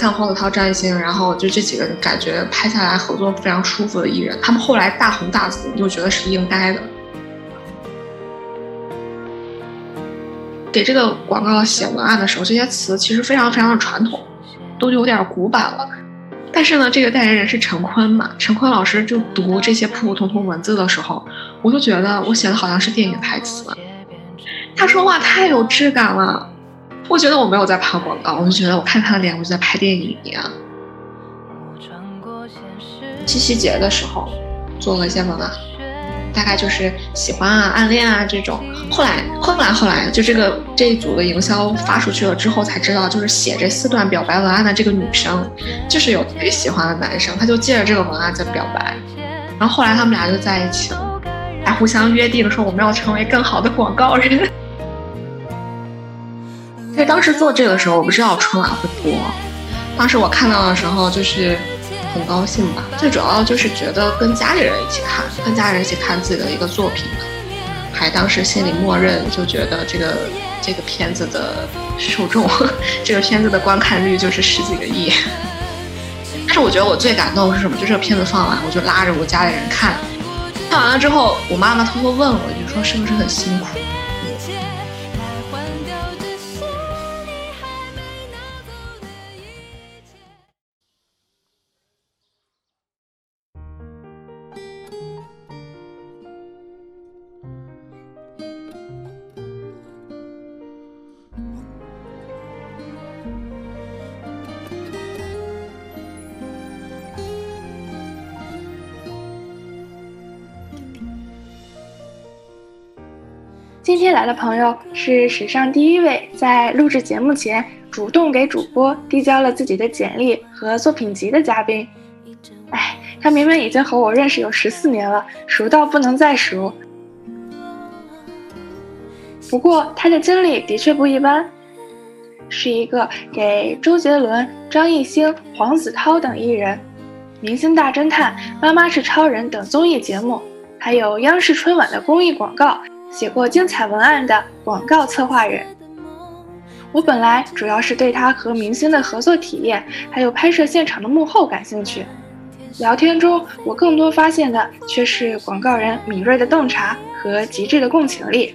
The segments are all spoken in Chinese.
像黄子韬、张艺兴，然后就这几个，感觉拍下来合作非常舒服的艺人，他们后来大红大紫，你就觉得是应该的。给这个广告写文案的时候，这些词其实非常非常的传统，都有点古板了。但是呢，这个代言人是陈坤嘛？陈坤老师就读这些普普通通文字的时候，我就觉得我写的好像是电影台词。他说话太有质感了，我觉得我没有在拍广告，我就觉得我看他的脸，我就在拍电影一样。七夕节的时候做了一些文案。大概就是喜欢啊、暗恋啊这种。后来，后来，后来，就这个这一组的营销发出去了之后，才知道，就是写这四段表白文案的这个女生，就是有自己喜欢的男生，他就借着这个文案在表白。然后后来他们俩就在一起了，还互相约定说我们要成为更好的广告人。其实当时做这个的时候，我不知道春晚会播。当时我看到的时候，就是。很高兴吧，最主要就是觉得跟家里人一起看，跟家人一起看自己的一个作品，还当时心里默认就觉得这个这个片子的受众，这个片子的观看率就是十几个亿。但是我觉得我最感动是什么？就这个片子放完，我就拉着我家里人看，看完了之后，我妈妈偷偷问我一句，说是不是很辛苦？今天来的朋友是史上第一位在录制节目前主动给主播递交了自己的简历和作品集的嘉宾。哎，他明明已经和我认识有十四年了，熟到不能再熟。不过他的经历的确不一般，是一个给周杰伦、张艺兴、黄子韬等艺人、明星大侦探、妈妈是超人等综艺节目，还有央视春晚的公益广告。写过精彩文案的广告策划人，我本来主要是对他和明星的合作体验，还有拍摄现场的幕后感兴趣。聊天中，我更多发现的却是广告人敏锐的洞察和极致的共情力。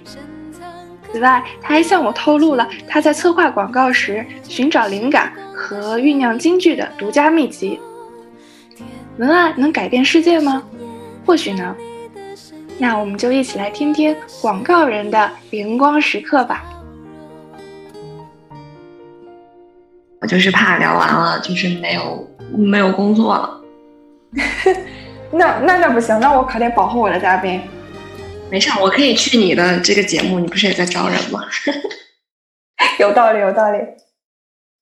此外，他还向我透露了他在策划广告时寻找灵感和酝酿金句的独家秘籍。文案能改变世界吗？或许能。那我们就一起来听听广告人的灵光时刻吧。我就是怕聊完了，就是没有没有工作了。那那那不行，那我可得保护我的嘉宾。没事，我可以去你的这个节目，你不是也在招人吗？有道理，有道理。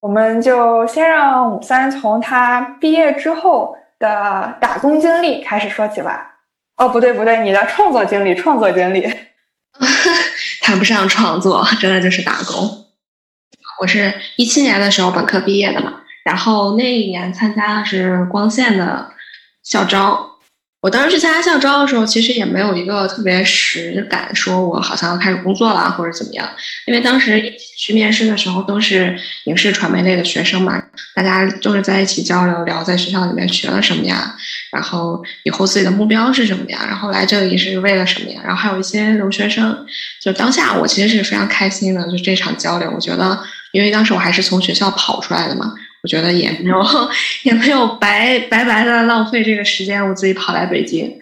我们就先让五三从他毕业之后的打工经历开始说起吧。哦，不对不对，你的创作经历，创作经历，谈不上创作，真的就是打工。我是一七年的时候本科毕业的嘛，然后那一年参加的是光线的校招。我当时去参加校招的时候，其实也没有一个特别实感，说我好像要开始工作了或者怎么样。因为当时一起去面试的时候都是影视传媒类的学生嘛，大家都是在一起交流，聊在学校里面学了什么呀，然后以后自己的目标是什么呀，然后来这里是为了什么呀。然后还有一些留学生，就当下我其实是非常开心的，就这场交流，我觉得，因为当时我还是从学校跑出来的嘛。我觉得也没有，也没有白白白的浪费这个时间，我自己跑来北京。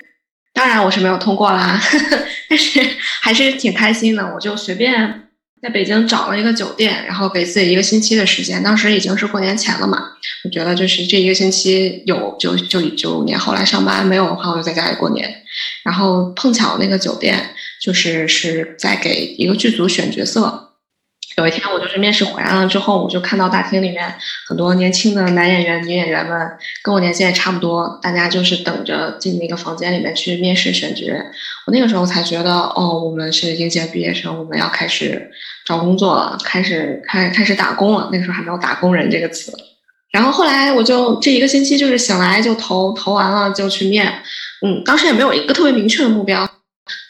当然我是没有通过啦，呵 呵但是还是挺开心的。我就随便在北京找了一个酒店，然后给自己一个星期的时间。当时已经是过年前了嘛，我觉得就是这一个星期有就就就年后来上班，没有的话我就在家里过年。然后碰巧那个酒店就是是在给一个剧组选角色。有一天，我就是面试回来了之后，我就看到大厅里面很多年轻的男演员、女演员们，跟我年纪也差不多，大家就是等着进那个房间里面去面试选角。我那个时候才觉得，哦，我们是应届毕业生，我们要开始找工作了，开始开开始打工了。那个时候还没有“打工人”这个词。然后后来我就这一个星期就是醒来就投，投完了就去面。嗯，当时也没有一个特别明确的目标。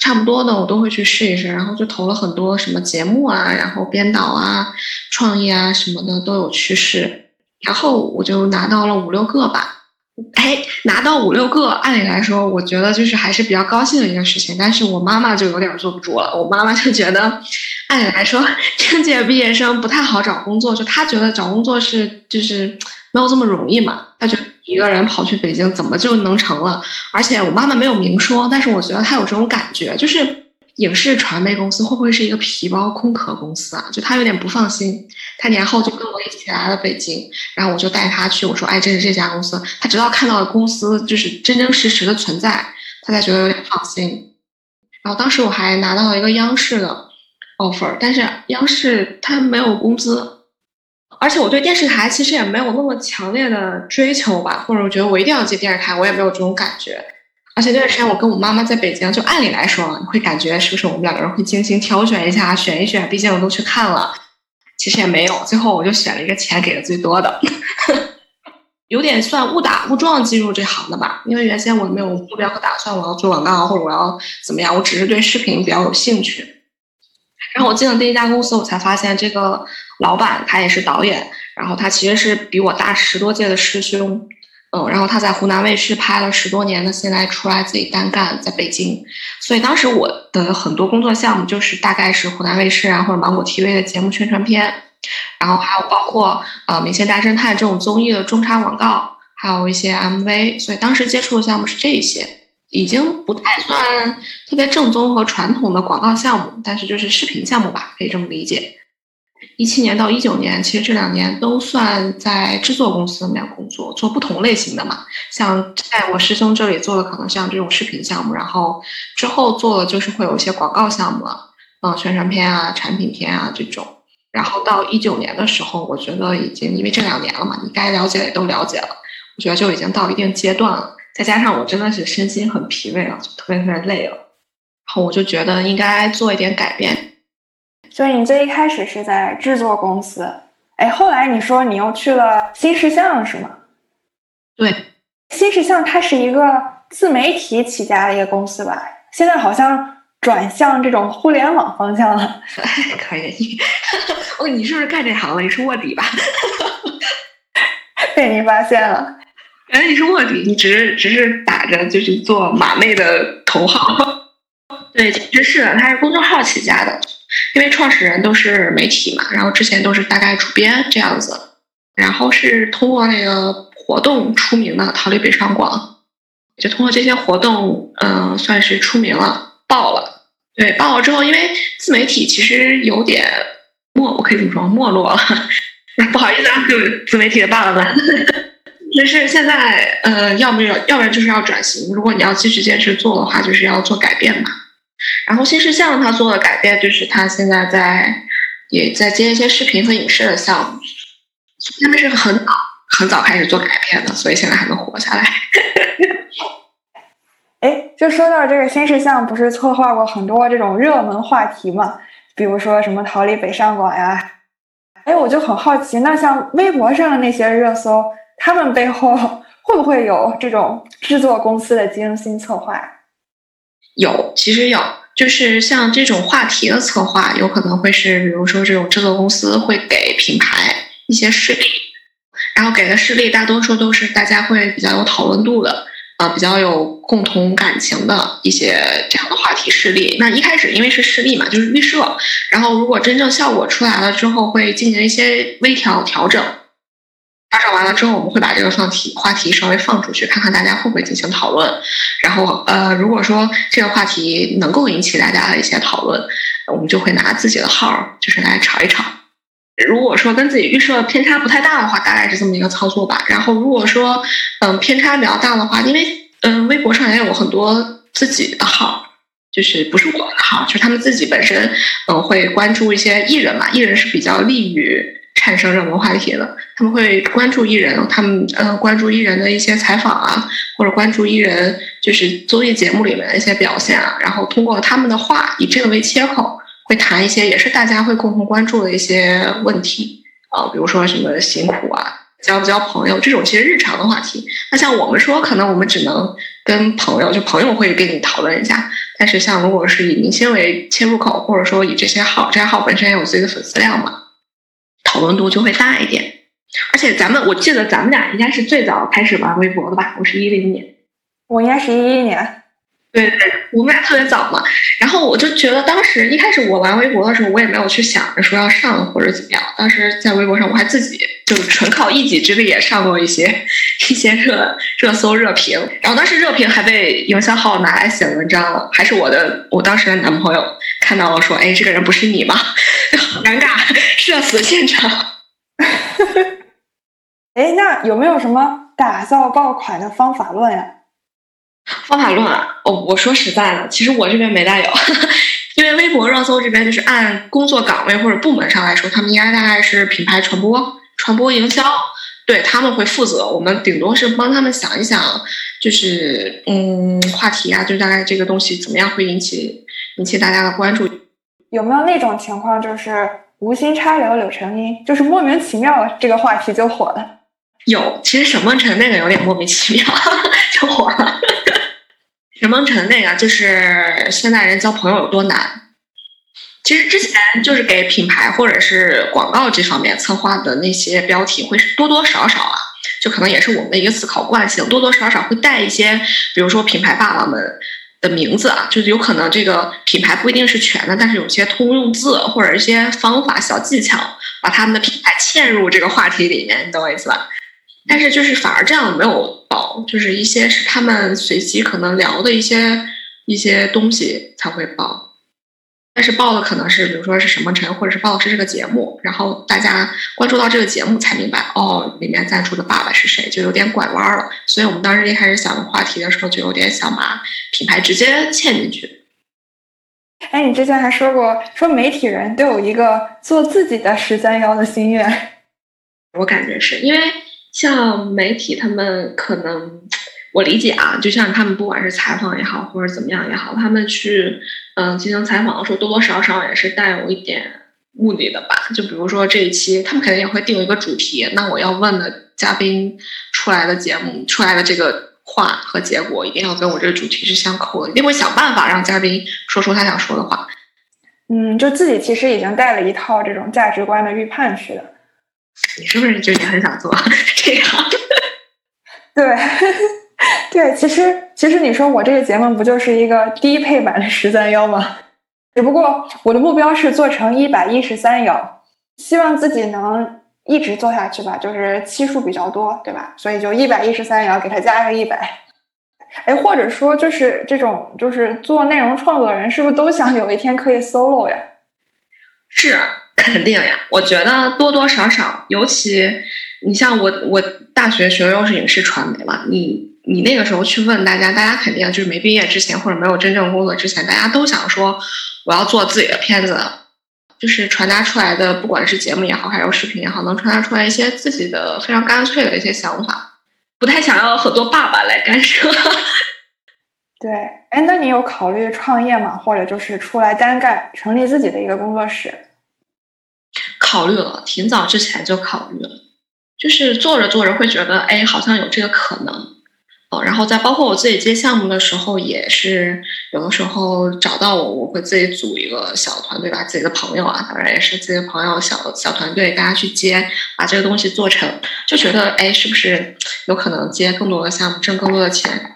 差不多的我都会去试一试，然后就投了很多什么节目啊，然后编导啊、创意啊什么的都有去试。然后我就拿到了五六个吧。哎，拿到五六个，按理来说，我觉得就是还是比较高兴的一个事情。但是我妈妈就有点坐不住了。我妈妈就觉得，按理来说，应届毕业生不太好找工作，就她觉得找工作是就是没有这么容易嘛。她觉得一个人跑去北京怎么就能成了？而且我妈妈没有明说，但是我觉得她有这种感觉，就是。影视传媒公司会不会是一个皮包空壳公司啊？就她有点不放心。他年后就跟我一起来了北京，然后我就带他去。我说：“哎，这是这家公司。”他直到看到了公司就是真真实实的存在，他才觉得有点放心。然后当时我还拿到了一个央视的 offer，但是央视它没有工资，而且我对电视台其实也没有那么强烈的追求吧，或者我觉得我一定要进电视台，我也没有这种感觉。而且那段时间我跟我妈妈在北京，就按理来说，你会感觉是不是我们两个人会精心挑选一下，选一选？毕竟我都去看了，其实也没有。最后我就选了一个钱给的最多的，有点算误打误撞进入这行的吧。因为原先我没有目标和打算，我要做广告或者我要怎么样，我只是对视频比较有兴趣。然后我进了第一家公司，我才发现这个老板他也是导演，然后他其实是比我大十多届的师兄。嗯，然后他在湖南卫视拍了十多年的，现在出来自己单干，在北京。所以当时我的很多工作项目就是大概是湖南卫视啊或者芒果 TV 的节目宣传片，然后还有包括呃《明星大侦探》这种综艺的中插广告，还有一些 MV。所以当时接触的项目是这些，已经不太算特别正宗和传统的广告项目，但是就是视频项目吧，可以这么理解。一七年到一九年，其实这两年都算在制作公司里面工作，做不同类型的嘛。像在我师兄这里做的，可能像这种视频项目，然后之后做的就是会有一些广告项目了，嗯，宣传片啊、产品片啊这种。然后到一九年的时候，我觉得已经因为这两年了嘛，你该了解的也都了解了，我觉得就已经到一定阶段了。再加上我真的是身心很疲惫了，就特别特别累了，然后我就觉得应该做一点改变。所以你最一开始是在制作公司，哎，后来你说你又去了新事项是吗？对，新事项它是一个自媒体起家的一个公司吧？现在好像转向这种互联网方向了。可以，你 哦，你是不是干这行了？你是卧底吧？被你发现了，哎，你是卧底，你只是只是打着就是做马妹的头号。对，其实是他是公众号起家的。因为创始人都是媒体嘛，然后之前都是大概主编这样子，然后是通过那个活动出名的，逃离北上广，就通过这些活动，嗯，算是出名了，爆了。对，爆了之后，因为自媒体其实有点没，我可以这么说，没落了。不好意思啊，各位自媒体的爸爸们，就是现在，呃，要么要，要不然就是要转型。如果你要继续坚持做的话，就是要做改变嘛。然后新事项他做的改变就是他现在在也在接一些视频和影视的项目，他们是很早很早开始做改变的，所以现在还能活下来。哎，就说到这个新事项，不是策划过很多这种热门话题嘛？比如说什么逃离北上广呀？哎，我就很好奇，那像微博上的那些热搜，他们背后会不会有这种制作公司的精心策划？有，其实有，就是像这种话题的策划，有可能会是，比如说这种制作公司会给品牌一些事例，然后给的事例大多数都是大家会比较有讨论度的，啊，比较有共同感情的一些这样的话题事例。那一开始因为是事例嘛，就是预设，然后如果真正效果出来了之后，会进行一些微调调整。发展完了之后，我们会把这个放题话题稍微放出去，看看大家会不会进行讨论。然后，呃，如果说这个话题能够引起大家的一些讨论，我们就会拿自己的号就是来炒一炒。如果说跟自己预设偏差不太大的话，大概是这么一个操作吧。然后，如果说嗯偏差比较大的话，因为嗯微博上也有很多自己的号，就是不是我的号，就是他们自己本身嗯会关注一些艺人嘛，艺人是比较利于。产生热门话题的，他们会关注艺人，他们呃关注艺人的一些采访啊，或者关注艺人就是综艺节目里面的一些表现啊，然后通过他们的话以这个为切口，会谈一些也是大家会共同关注的一些问题啊，比如说什么辛苦啊，交不交朋友这种其实日常的话题。那像我们说，可能我们只能跟朋友，就朋友会跟你讨论一下，但是像如果是以明星为切入口，或者说以这些号，这些号本身也有自己的粉丝量嘛。讨论度就会大一点，而且咱们我记得咱们俩应该是最早开始玩微博的吧？我是一零年，我应该是一一年。对对，我们俩特别早嘛。然后我就觉得当时一开始我玩微博的时候，我也没有去想着说要上或者怎么样。当时在微博上，我还自己就纯靠一己之力也上过一些一些热热搜热评。然后当时热评还被营销号拿来写文章了，还是我的我当时的男朋友看到了说：“哎，这个人不是你吗？”好 尴尬，社死现场。哎，那有没有什么打造爆款的方法论呀？方法论啊，哦，我说实在的，其实我这边没大有，因为微博热搜这边就是按工作岗位或者部门上来说，他们应该大概是品牌传播、传播营销，对他们会负责，我们顶多是帮他们想一想，就是嗯话题啊，就大概这个东西怎么样会引起引起大家的关注。有没有那种情况，就是无心插柳柳成荫，就是莫名其妙这个话题就火了？有，其实沈梦辰那个有点莫名其妙 就火了。沈梦辰那个就是现代人交朋友有多难。其实之前就是给品牌或者是广告这方面策划的那些标题，会多多少少啊，就可能也是我们的一个思考惯性，多多少少会带一些，比如说品牌爸爸们的名字啊，就是有可能这个品牌不一定是全的，但是有些通用字或者一些方法小技巧，把他们的品牌嵌入这个话题里面，你懂我意思吧？但是就是反而这样没有爆，就是一些是他们随机可能聊的一些一些东西才会爆，但是爆的可能是比如说是沈梦辰，或者是报的是这个节目，然后大家关注到这个节目才明白哦，里面赞助的爸爸是谁，就有点拐弯了。所以我们当时一开始想话题的时候，就有点想把品牌直接嵌进去。哎，你之前还说过，说媒体人都有一个做自己的十三幺的心愿，我感觉是因为。像媒体，他们可能我理解啊，就像他们不管是采访也好，或者怎么样也好，他们去嗯进行采访的时候，多多少少也是带有一点目的的吧。就比如说这一期，他们肯定也会定一个主题，那我要问的嘉宾出来的节目出来的这个话和结果，一定要跟我这个主题是相扣的，一定会想办法让嘉宾说出他想说的话。嗯，就自己其实已经带了一套这种价值观的预判去的。你是不是就也很想做这样？对，对，其实其实你说我这个节目不就是一个低配版的十三幺吗？只不过我的目标是做成一百一十三幺，希望自己能一直做下去吧，就是期数比较多，对吧？所以就一百一十三幺给它加个一百。哎，或者说就是这种就是做内容创作的人，是不是都想有一天可以 solo 呀？是。肯定呀，我觉得多多少少，尤其你像我，我大学学的又是影视传媒嘛，你你那个时候去问大家，大家肯定就是没毕业之前或者没有真正工作之前，大家都想说我要做自己的片子，就是传达出来的，不管是节目也好，还是视频也好，能传达出来一些自己的非常干脆的一些想法，不太想要很多爸爸来干涉。对，哎，那你有考虑创业吗？或者就是出来单干，成立自己的一个工作室？考虑了，挺早之前就考虑了，就是做着做着会觉得，哎，好像有这个可能，哦，然后再包括我自己接项目的时候，也是有的时候找到我，我会自己组一个小团队，把自己的朋友啊，当然也是自己的朋友，小小团队，大家去接，把这个东西做成，就觉得，哎，是不是有可能接更多的项目，挣更多的钱？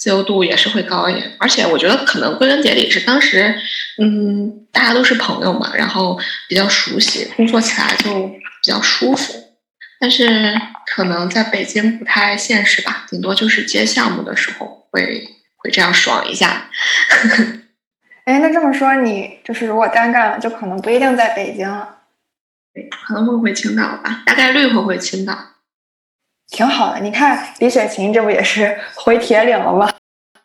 自由度也是会高一点，而且我觉得可能归根结底是当时，嗯，大家都是朋友嘛，然后比较熟悉，工作起来就比较舒服。但是可能在北京不太现实吧，顶多就是接项目的时候会会这样爽一下。哎，那这么说，你就是如果单干了，就可能不一定在北京了，对，可能会回青岛吧，大概率会回青岛。挺好的，你看李雪琴这不也是回铁岭了吗？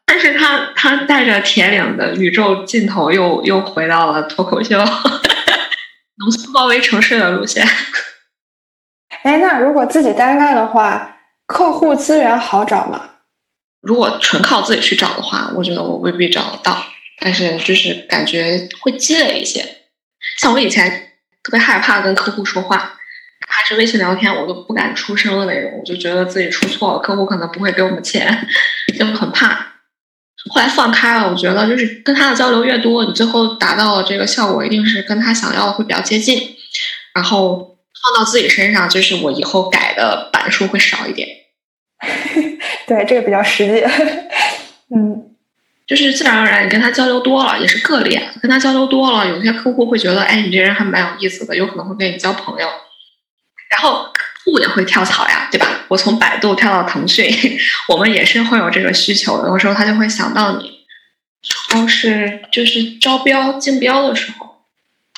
但是她她带着铁岭的宇宙尽头，又又回到了脱口秀，农村包围城市的路线。哎，那如果自己单干的话，客户资源好找吗？如果纯靠自己去找的话，我觉得我未必找得到，但是就是感觉会积累一些。像我以前特别害怕跟客户说话。还是微信聊天，我都不敢出声的那种，我就觉得自己出错了，客户可能不会给我们钱，就很怕。后来放开了，我觉得就是跟他的交流越多，你最后达到的这个效果一定是跟他想要的会比较接近。然后放到自己身上，就是我以后改的版数会少一点。对，这个比较实际。嗯，就是自然而然，你跟他交流多了，也是个例。跟他交流多了，有些客户会觉得，哎，你这人还蛮有意思的，有可能会跟你交朋友。然后客户也会跳槽呀，对吧？我从百度跳到腾讯，我们也是会有这个需求的。有时候他就会想到你。然后是就是招标竞标的时候，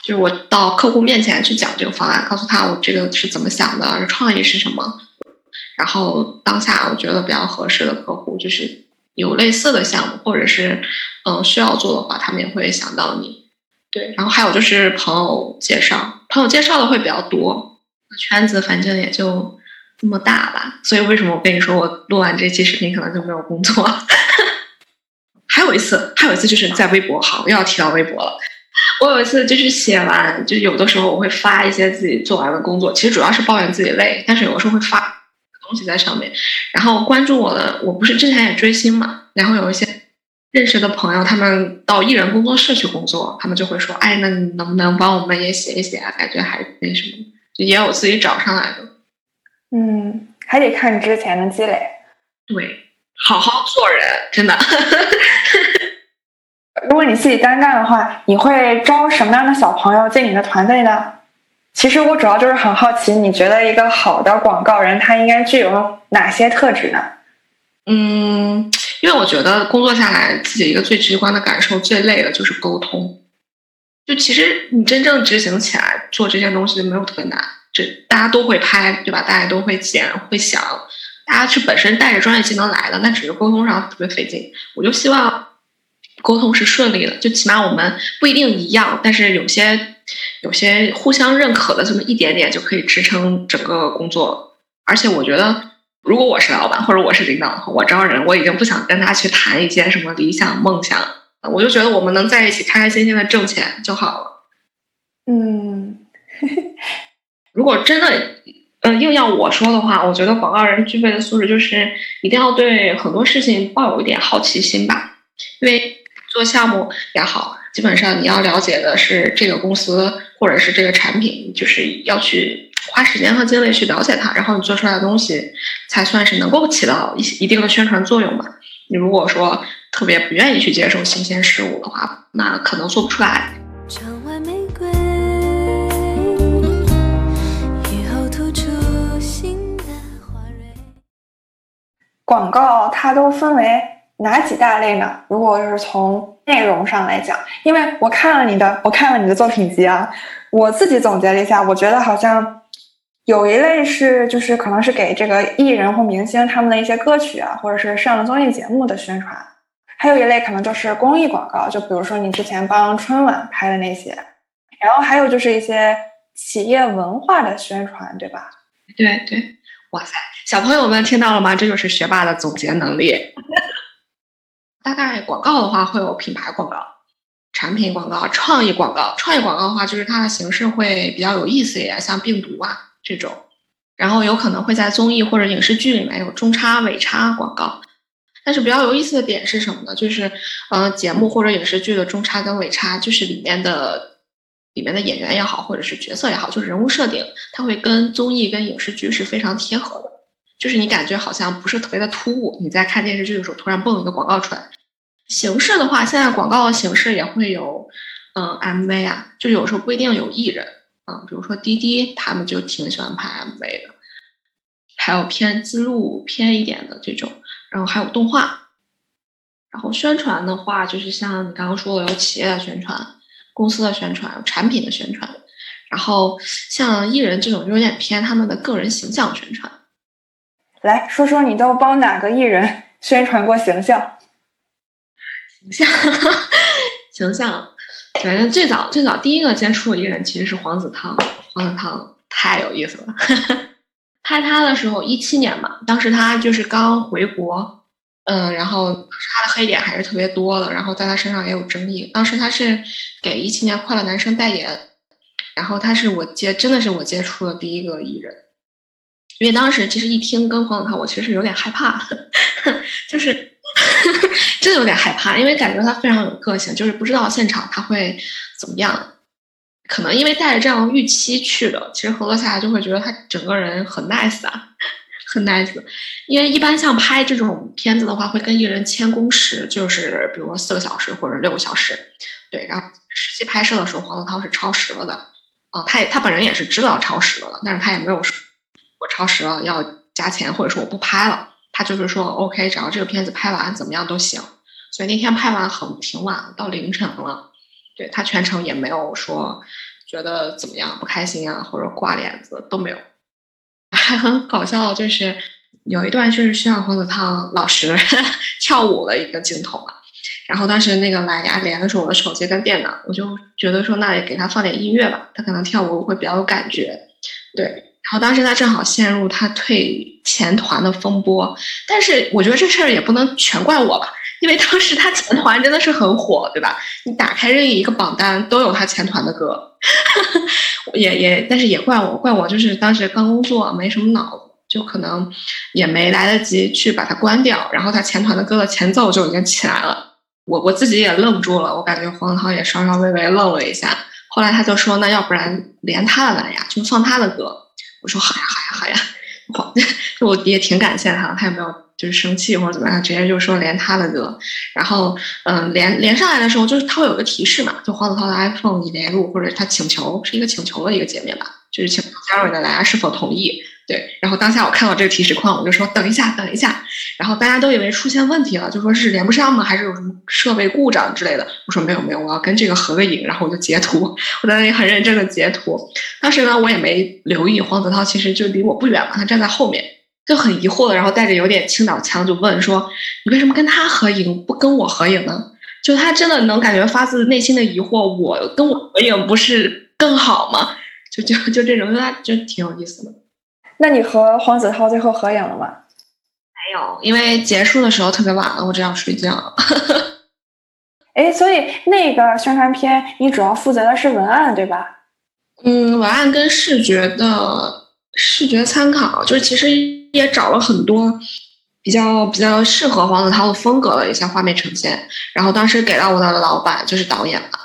就是我到客户面前去讲这个方案，告诉他我这个是怎么想的，创意是什么。然后当下我觉得比较合适的客户，就是有类似的项目，或者是嗯需要做的话，他们也会想到你。对，然后还有就是朋友介绍，朋友介绍的会比较多，圈子反正也就这么大吧。所以为什么我跟你说我录完这期视频可能就没有工作？还有一次，还有一次就是在微博，好，又要提到微博了。我有一次就是写完，就有的时候我会发一些自己做完的工作，其实主要是抱怨自己累，但是有的时候会发东西在上面。然后关注我的，我不是之前也追星嘛，然后有一些认识的朋友，他们到艺人工作室去工作，他们就会说：“哎，那你能不能帮我们也写一写啊？感觉还那什么，也有自己找上来的。”嗯，还得看之前的积累。对。好好做人，真的。如果你自己单干的话，你会招什么样的小朋友进你的团队呢？其实我主要就是很好奇，你觉得一个好的广告人他应该具有哪些特质呢？嗯，因为我觉得工作下来，自己一个最直观的感受，最累的就是沟通。就其实你真正执行起来做这些东西就没有特别难，这大家都会拍，对吧？大家都会剪，会想。大家是本身带着专业技能来的，那只是沟通上特别费劲。我就希望沟通是顺利的，就起码我们不一定一样，但是有些有些互相认可的这么一点点就可以支撑整个工作。而且我觉得，如果我是老板或者我是领导的话，我招人我已经不想跟他去谈一些什么理想梦想，我就觉得我们能在一起开开心心的挣钱就好了。嗯，如果真的。呃，硬要我说的话，我觉得广告人具备的素质就是一定要对很多事情抱有一点好奇心吧。因为做项目也好，基本上你要了解的是这个公司或者是这个产品，就是要去花时间和精力去了解它，然后你做出来的东西才算是能够起到一一定的宣传作用吧。你如果说特别不愿意去接受新鲜事物的话，那可能做不出来。广告它都分为哪几大类呢？如果是从内容上来讲，因为我看了你的，我看了你的作品集啊，我自己总结了一下，我觉得好像有一类是就是可能是给这个艺人或明星他们的一些歌曲啊，或者是上了综艺节目的宣传，还有一类可能就是公益广告，就比如说你之前帮春晚拍的那些，然后还有就是一些企业文化的宣传，对吧？对对。哇塞，小朋友们听到了吗？这就是学霸的总结能力。大概广告的话，会有品牌广告、产品广告、创意广告。创意广告的话，就是它的形式会比较有意思一点，像病毒啊这种。然后有可能会在综艺或者影视剧里面有中插、尾插广告。但是比较有意思的点是什么呢？就是，呃，节目或者影视剧的中插跟尾插，就是里面的。里面的演员也好，或者是角色也好，就是人物设定，它会跟综艺、跟影视剧是非常贴合的。就是你感觉好像不是特别的突兀，你在看电视剧的时候突然蹦一个广告出来。形式的话，现在广告的形式也会有，嗯，MV 啊，就有时候不一定有艺人，嗯，比如说滴滴他们就挺喜欢拍 MV 的，还有偏自录偏一点的这种，然后还有动画。然后宣传的话，就是像你刚刚说的，有企业的宣传。公司的宣传、产品的宣传，然后像艺人这种就有点偏他们的个人形象宣传。来说说你都帮哪个艺人 宣传过形象？形象，形象，反正最早最早第一个接触的艺人其实是黄子韬。黄子韬太有意思了，拍他的时候一七年嘛，当时他就是刚回国。嗯，然后他的黑点还是特别多的，然后在他身上也有争议。当时他是给一七年快乐男生代言，然后他是我接，真的是我接触的第一个艺人。因为当时其实一听跟黄子韬，我其实有点害怕，就是 真的有点害怕，因为感觉他非常有个性，就是不知道现场他会怎么样。可能因为带着这样预期去的，其实合作下来就会觉得他整个人很 nice 啊，很 nice。因为一般像拍这种片子的话，会跟艺人签工时，就是比如说四个小时或者六个小时。对，然后实际拍摄的时候，黄子韬是超时了的。啊，他也他本人也是知道超时了的，但是他也没有说我超时了要加钱，或者说我不拍了。他就是说 OK，只要这个片子拍完怎么样都行。所以那天拍完很挺晚了，到凌晨了。对他全程也没有说觉得怎么样不开心啊，或者挂脸子都没有。还 很搞笑，就是有一段就是需要黄子韬老师 跳舞的一个镜头嘛。然后当时那个蓝牙连的是我的手机跟电脑，我就觉得说那也给他放点音乐吧，他可能跳舞会比较有感觉。对，然后当时他正好陷入他退前团的风波，但是我觉得这事儿也不能全怪我吧。因为当时他前团真的是很火，对吧？你打开任意一个榜单都有他前团的歌，也也，但是也怪我，怪我就是当时刚工作，没什么脑子，就可能也没来得及去把它关掉。然后他前团的歌的前奏就已经起来了，我我自己也愣住了，我感觉黄子韬也稍稍微微愣了一下。后来他就说：“那要不然连他的蓝牙就放他的歌。”我说：“好呀，好呀，好呀。”黄，就我也挺感谢他，他也没有。就是生气或者怎么样，直接就说连他的歌，然后嗯连连上来的时候，就是他会有个提示嘛，就黄子韬的 iPhone 已连入，或者他请求是一个请求的一个界面吧，就是请加入你的蓝牙是否同意。对，然后当下我看到这个提示框，我就说等一下，等一下。然后大家都以为出现问题了，就说是连不上吗？还是有什么设备故障之类的？我说没有没有，我要跟这个合个影。然后我就截图，我在那里很认真的截图。当时呢，我也没留意黄子韬其实就离我不远嘛，他站在后面。就很疑惑的，然后带着有点青岛腔就问说：“你为什么跟他合影不跟我合影呢？”就他真的能感觉发自内心的疑惑，我跟我合影不是更好吗？就就就这种，就他就挺有意思的。那你和黄子韬最后合影了吗？没有，因为结束的时候特别晚了，我只想睡觉。哎，所以那个宣传片你主要负责的是文案对吧？嗯，文案跟视觉的。视觉参考就是其实也找了很多比较比较适合黄子韬的风格的一些画面呈现，然后当时给到我的老板就是导演嘛，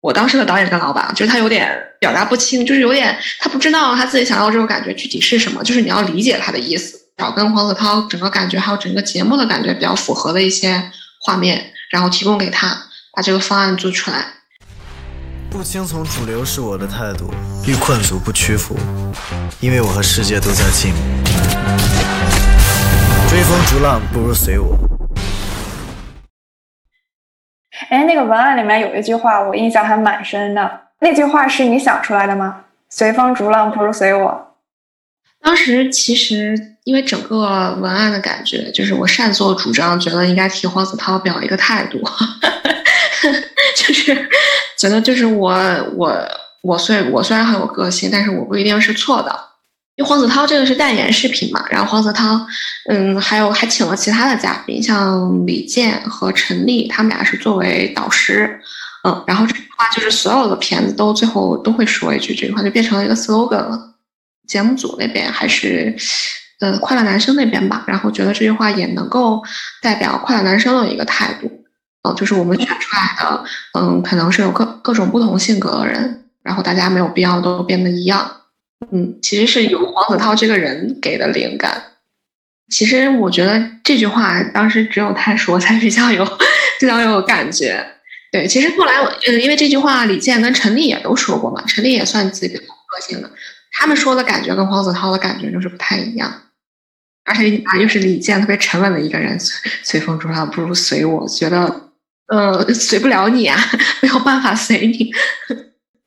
我当时的导演跟老板就是他有点表达不清，就是有点他不知道他自己想要这种感觉具体是什么，就是你要理解他的意思，找跟黄子韬整个感觉还有整个节目的感觉比较符合的一些画面，然后提供给他，把这个方案做出来。不听从主流是我的态度，遇困阻不屈服，因为我和世界都在进步。追风逐浪不如随我。哎，那个文案里面有一句话，我印象还蛮深的。那句话是你想出来的吗？随风逐浪不如随我。当时其实因为整个文案的感觉，就是我擅作主张，觉得应该替黄子韬表一个态度。就是觉得，就是我我我虽我虽然很有个性，但是我不一定是错的。因为黄子韬这个是代言视频嘛，然后黄子韬，嗯，还有还请了其他的嘉宾，像李健和陈丽，他们俩是作为导师，嗯，然后这句话就是所有的片子都最后都会说一句这句话，就变成了一个 slogan 了。节目组那边还是，呃，快乐男生那边吧，然后觉得这句话也能够代表快乐男生的一个态度。嗯，就是我们选出来的，嗯，可能是有各各种不同性格的人，然后大家没有必要都变得一样。嗯，其实是由黄子韬这个人给的灵感。其实我觉得这句话当时只有他说才比较有比较有感觉。对，其实后来我嗯，因为这句话李健跟陈丽也都说过嘛，陈丽也算自己的个性的，他们说的感觉跟黄子韬的感觉就是不太一样。而且啊，又是李健特别沉稳的一个人，随随风逐浪不如随我，觉得。呃，随不了你啊，没有办法随你。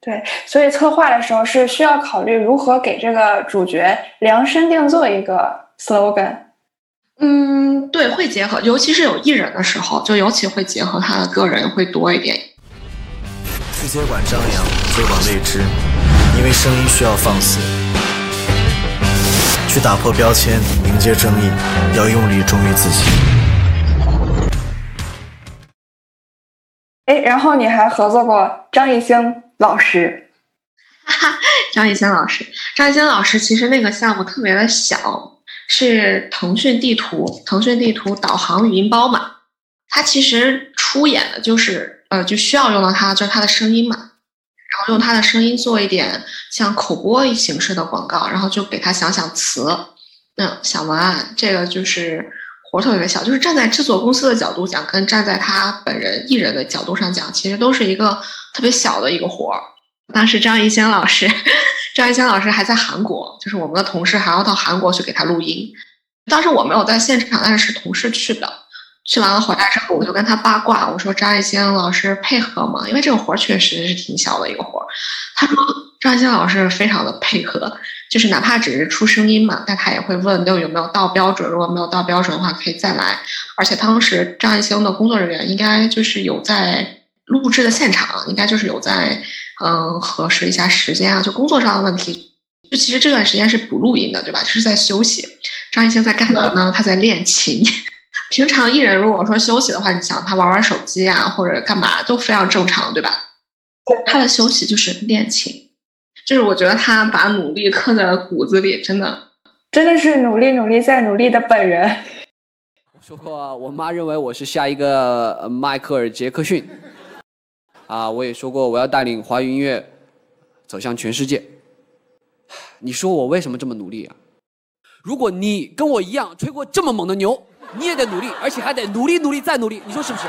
对，所以策划的时候是需要考虑如何给这个主角量身定做一个 slogan。嗯，对，会结合，尤其是有艺人的时候，就尤其会结合他的个人会多一点。去接管张扬，接管未知，因为声音需要放肆。去打破标签，迎接争议，要用力忠于自己。哎，然后你还合作过张艺兴老师，哈哈，张艺兴老师，张艺兴老师其实那个项目特别的小，是腾讯地图，腾讯地图导航语音包嘛，他其实出演的就是呃，就需要用到他，就是他的声音嘛。然后用他的声音做一点像口播形式的广告，然后就给他想想词，嗯，想文案，这个就是活特别小，就是站在制作公司的角度讲，跟站在他本人艺人的角度上讲，其实都是一个特别小的一个活儿。当时张艺兴老师，张艺兴老师还在韩国，就是我们的同事还要到韩国去给他录音。当时我没有在现场，但是是同事去的。去完了回来之后，我就跟他八卦，我说张艺兴老师配合吗？因为这个活儿确实是挺小的一个活儿。他说张艺兴老师非常的配合，就是哪怕只是出声音嘛，但他也会问都有没有到标准，如果没有到标准的话，可以再来。而且当时张艺兴的工作人员应该就是有在录制的现场，应该就是有在嗯核实一下时间啊，就工作上的问题。就其实这段时间是不录音的，对吧？就是在休息。张艺兴在干嘛呢？他在练琴。平常艺人如果说休息的话，你想他玩玩手机啊，或者干嘛都非常正常，对吧？他的休息就是练琴，就是我觉得他把努力刻在了骨子里，真的，真的是努力努力再努力的本人。我说过，我妈认为我是下一个迈克尔·杰克逊。啊，我也说过我要带领华语音乐走向全世界。你说我为什么这么努力啊？如果你跟我一样吹过这么猛的牛。你也得努力，而且还得努力努力再努力，你说是不是？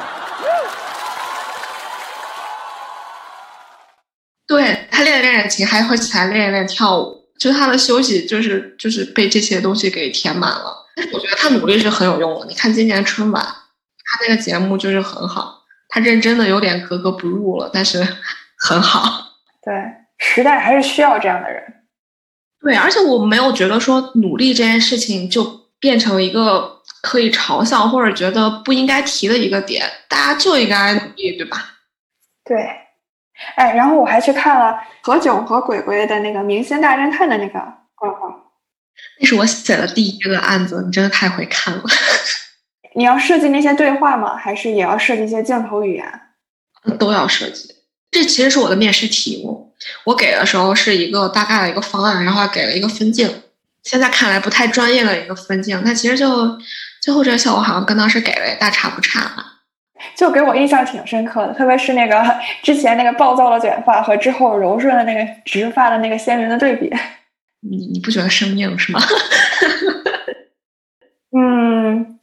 对他练练练琴，还会起来练一练跳舞，就是他的休息就是就是被这些东西给填满了。但是我觉得他努力是很有用的。你看今年春晚，他那个节目就是很好，他认真的有点格格不入了，但是很好。对，时代还是需要这样的人。对，而且我没有觉得说努力这件事情就变成一个。可以嘲笑或者觉得不应该提的一个点，大家就应该努力，对吧？对，哎，然后我还去看了何炅和鬼鬼的那个《明星大侦探》的那个广告，那是我写的第一个案子，你真的太会看了。你要设计那些对话吗？还是也要设计一些镜头语言？都要设计。这其实是我的面试题目，我给的时候是一个大概的一个方案，然后还给了一个分镜。现在看来不太专业的一个分镜，但其实就。最后这个效果好像跟当时给的也大差不差吧，就给我印象挺深刻的，特别是那个 之前那个暴躁的卷发和之后柔顺的那个直发的那个鲜明的对比。你你不觉得生硬是吗？嗯，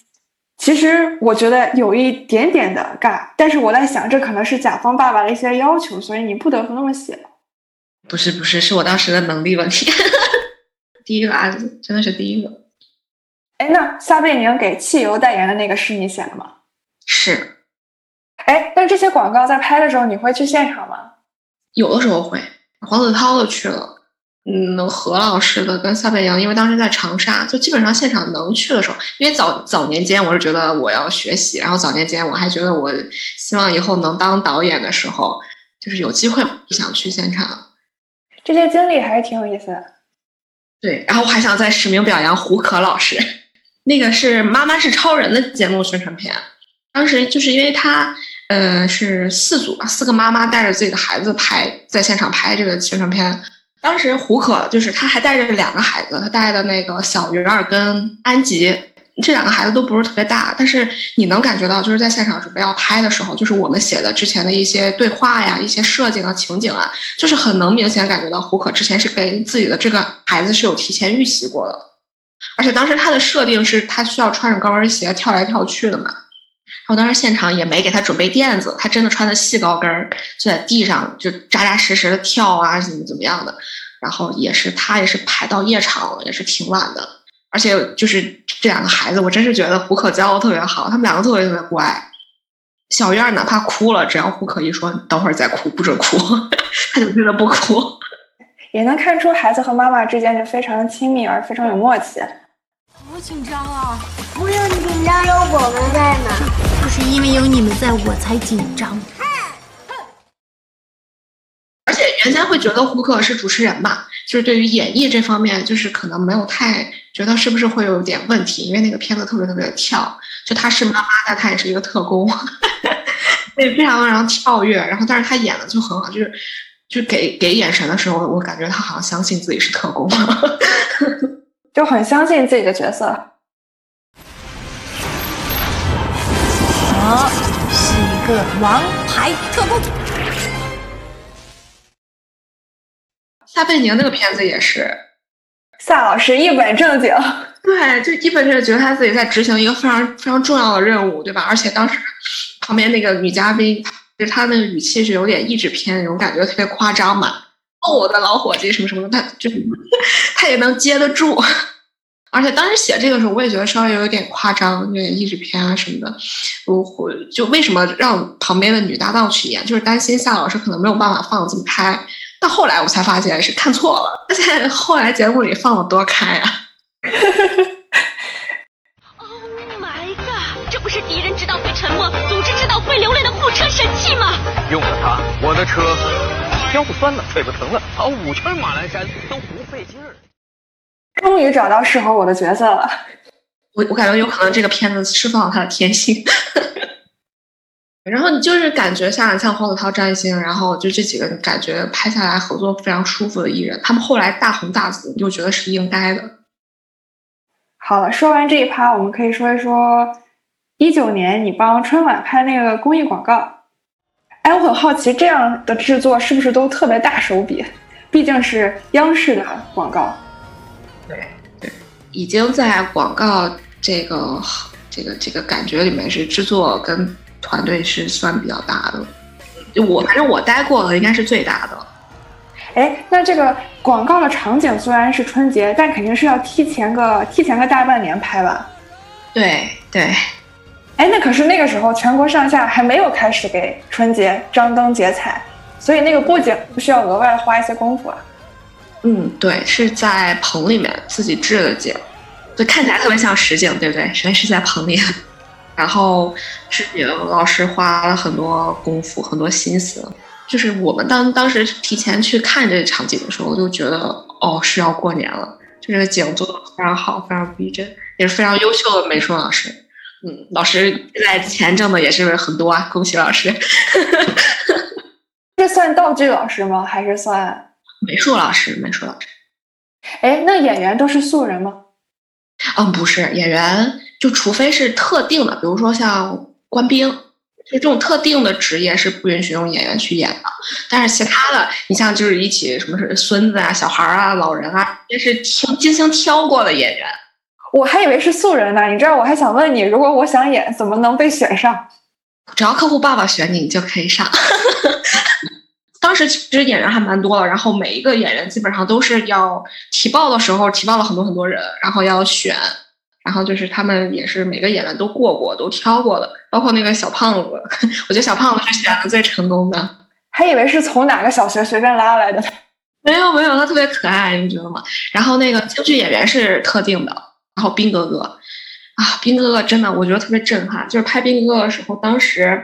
其实我觉得有一点点的尬，但是我在想，这可能是甲方爸爸的一些要求，所以你不得不那么写。不是不是，是我当时的能力问题。第一个案子真的是第一个。哎，那撒贝宁给汽油代言的那个是你写的吗？是。哎，那这些广告在拍的时候，你会去现场吗？有的时候会，黄子韬的去了，嗯，何老师的跟撒贝宁，因为当时在长沙，就基本上现场能去的时候，因为早早年间我是觉得我要学习，然后早年间我还觉得我希望以后能当导演的时候，就是有机会想去现场。这些经历还是挺有意思的。对，然后我还想再实名表扬胡可老师。那个是《妈妈是超人》的节目宣传片，当时就是因为他，呃，是四组吧四个妈妈带着自己的孩子拍，在现场拍这个宣传片。当时胡可就是他还带着两个孩子，他带的那个小鱼儿跟安吉，这两个孩子都不是特别大，但是你能感觉到就是在现场准备要拍的时候，就是我们写的之前的一些对话呀、一些设计啊、情景啊，就是很能明显感觉到胡可之前是给自己的这个孩子是有提前预习过的。而且当时他的设定是他需要穿着高跟鞋跳来跳去的嘛，后当时现场也没给他准备垫子，他真的穿的细高跟儿就在地上就扎扎实实的跳啊，怎么怎么样的。然后也是他也是排到夜场了，也是挺晚的。而且就是这两个孩子，我真是觉得胡可教的特别好，他们两个特别特别乖。小院哪怕哭了，只要胡可一说等会儿再哭，不准哭，他就真的不哭。也能看出孩子和妈妈之间就非常亲密而非常有默契。好紧张啊！不用紧张，有我们在呢。就是因为有你们在，我才紧张。而且原先会觉得胡可是主持人嘛，就是对于演绎这方面，就是可能没有太觉得是不是会有点问题，因为那个片子特别特别的跳，就他是妈妈，但他也是一个特工，对，非常非常跳跃。然后，但是他演的就很好，就是。就给给眼神的时候，我感觉他好像相信自己是特工，就很相信自己的角色。我是一个王牌特工。撒贝宁那个片子也是，撒老师一本正经，对，就一本正经觉得他自己在执行一个非常非常重要的任务，对吧？而且当时旁边那个女嘉宾，就是她那个语气是有点意志片那种感觉，特别夸张嘛。哦，我的老伙计什么什么的，他就他 也能接得住。而且当时写这个时候，我也觉得稍微有点夸张，有点意志片啊什么的。我就为什么让旁边的女搭档去演，就是担心夏老师可能没有办法放的这么开。到后来我才发现是看错了，而且后来节目里放了多开啊！哦 my god！这不是敌人知道会沉默，组织知道会流泪的护车神器吗？用了它，我的车腰不酸了，腿不疼了，跑五圈马栏山都不费劲儿。终于找到适合我的角色了。我我感觉有可能这个片子释放了他的天性。然后你就是感觉像像黄子韬、张艺兴，然后就这几个感觉拍下来合作非常舒服的艺人，他们后来大红大紫，你就觉得是应该的。好了，说完这一趴，我们可以说一说一九年你帮春晚拍那个公益广告。哎，我很好奇，这样的制作是不是都特别大手笔？毕竟是央视的广告。已经在广告这个这个这个感觉里面是制作跟团队是算比较大的。我反正我待过的应该是最大的。哎，那这个广告的场景虽然是春节，但肯定是要提前个提前个大半年拍吧？对对。哎，那可是那个时候全国上下还没有开始给春节张灯结彩，所以那个布景不需要额外花一些功夫啊。嗯，对，是在棚里面自己制的景，就看起来特别像实景，对不对？实际是在棚里，然后是老师花了很多功夫、很多心思。就是我们当当时提前去看这个场景的时候，我就觉得哦是要过年了，就这个景做的非常好，非常逼真，也是非常优秀的美术老师。嗯，老师在钱挣的也是很多啊，恭喜老师。这算道具老师吗？还是算美术老师？美术老师。哎，那演员都是素人吗？嗯，不是，演员就除非是特定的，比如说像官兵，就这种特定的职业是不允许用演员去演的。但是其他的，你像就是一起什么是孙子啊、小孩啊、老人啊，这是挑精心挑过的演员。我还以为是素人呢，你知道，我还想问你，如果我想演，怎么能被选上？只要客户爸爸选你，你就可以上。当时其实演员还蛮多的，然后每一个演员基本上都是要提报的时候提报了很多很多人，然后要选，然后就是他们也是每个演员都过过，都挑过的，包括那个小胖子，我觉得小胖子是选的最成功的。还以为是从哪个小学随便拉来的，没有没有，他特别可爱，你觉得吗？然后那个京剧演员是特定的。然后兵哥哥啊，兵哥哥真的我觉得特别震撼。就是拍兵哥哥的时候，当时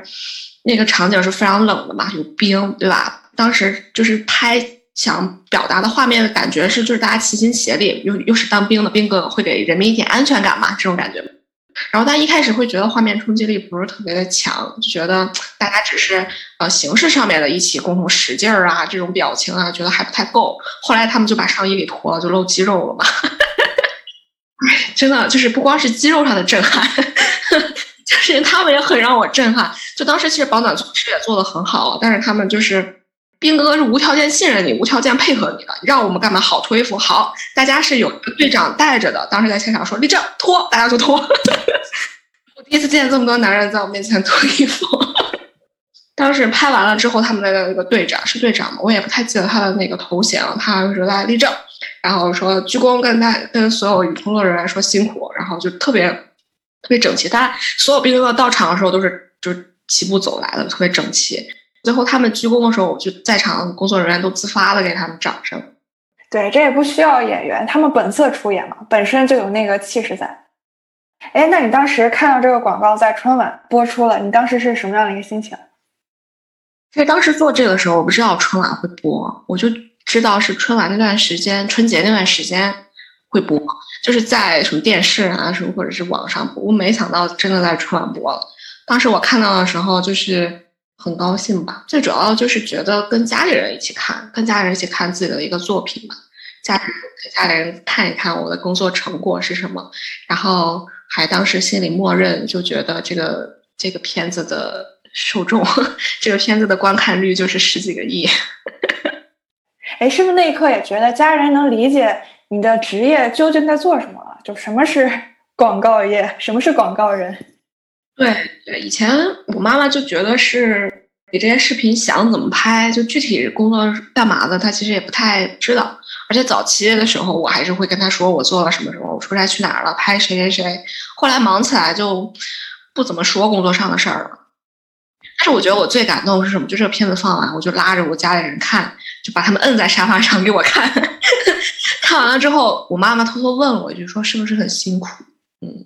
那个场景是非常冷的嘛，有冰，对吧？当时就是拍想表达的画面的感觉是，就是大家齐心协力，又又是当兵的兵哥哥会给人民一点安全感嘛，这种感觉。然后大家一开始会觉得画面冲击力不是特别的强，就觉得大家只是呃形式上面的一起共同使劲儿啊，这种表情啊，觉得还不太够。后来他们就把上衣给脱了，就露肌肉了嘛。真的就是不光是肌肉上的震撼，就是他们也很让我震撼。就当时其实保暖措施也做得很好，但是他们就是兵哥哥是无条件信任你，无条件配合你的，让我们干嘛好脱衣服好，大家是有队长带着的。当时在现场说立正脱，大家就脱。我第一次见这么多男人在我面前脱衣服。当时拍完了之后，他们的那个队长是队长吗？我也不太记得他的那个头衔了。他说来立正。然后说鞠躬，跟大跟所有工作人员说辛苦，然后就特别特别整齐。大家所有兵哥到场的时候都是就是齐步走来的，特别整齐。最后他们鞠躬的时候，我就在场工作人员都自发的给他们掌声。对，这也不需要演员，他们本色出演嘛，本身就有那个气势在。哎，那你当时看到这个广告在春晚播出了，你当时是什么样的一个心情？其实当时做这个时候，我不知道春晚会播，我就。知道是春晚那段时间，春节那段时间会播，就是在什么电视啊什么或者是网上播。我没想到真的在春晚播了。当时我看到的时候就是很高兴吧，最主要就是觉得跟家里人一起看，跟家人一起看自己的一个作品嘛，家人跟家里人看一看我的工作成果是什么，然后还当时心里默认就觉得这个这个片子的受众，这个片子的观看率就是十几个亿。哎，是不是那一刻也觉得家人能理解你的职业究竟在做什么了？就什么是广告业，什么是广告人？对对，以前我妈妈就觉得是你这些视频想怎么拍，就具体工作干嘛的，她其实也不太知道。而且早期的时候，我还是会跟她说我做了什么什么，我出差去哪儿了，拍谁谁谁。后来忙起来就不怎么说工作上的事儿了。但是我觉得我最感动是什么？就这个片子放完，我就拉着我家里人看，就把他们摁在沙发上给我看。看完了之后，我妈妈偷偷问了我一句，说是不是很辛苦？嗯，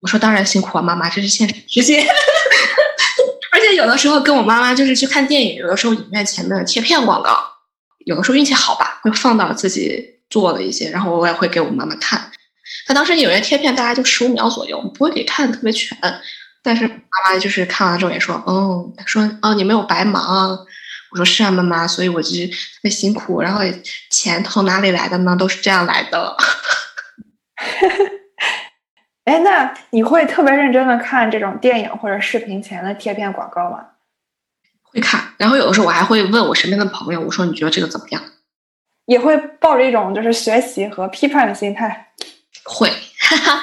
我说当然辛苦啊，妈妈，这是现实世界。而且有的时候跟我妈妈就是去看电影，有的时候影院前的贴片广告，有的时候运气好吧，会放到自己做的一些，然后我也会给我妈妈看。她当时影院贴片大概就十五秒左右，不会给看特别全。但是妈妈就是看完之后也说，哦，说哦你没有白忙。我说是啊，妈妈，所以我就是特别辛苦，然后钱从哪里来的呢？都是这样来的。哎，那你会特别认真的看这种电影或者视频前的贴片广告吗？会看，然后有的时候我还会问我身边的朋友，我说你觉得这个怎么样？也会抱着一种就是学习和批判的心态。会，哈 哈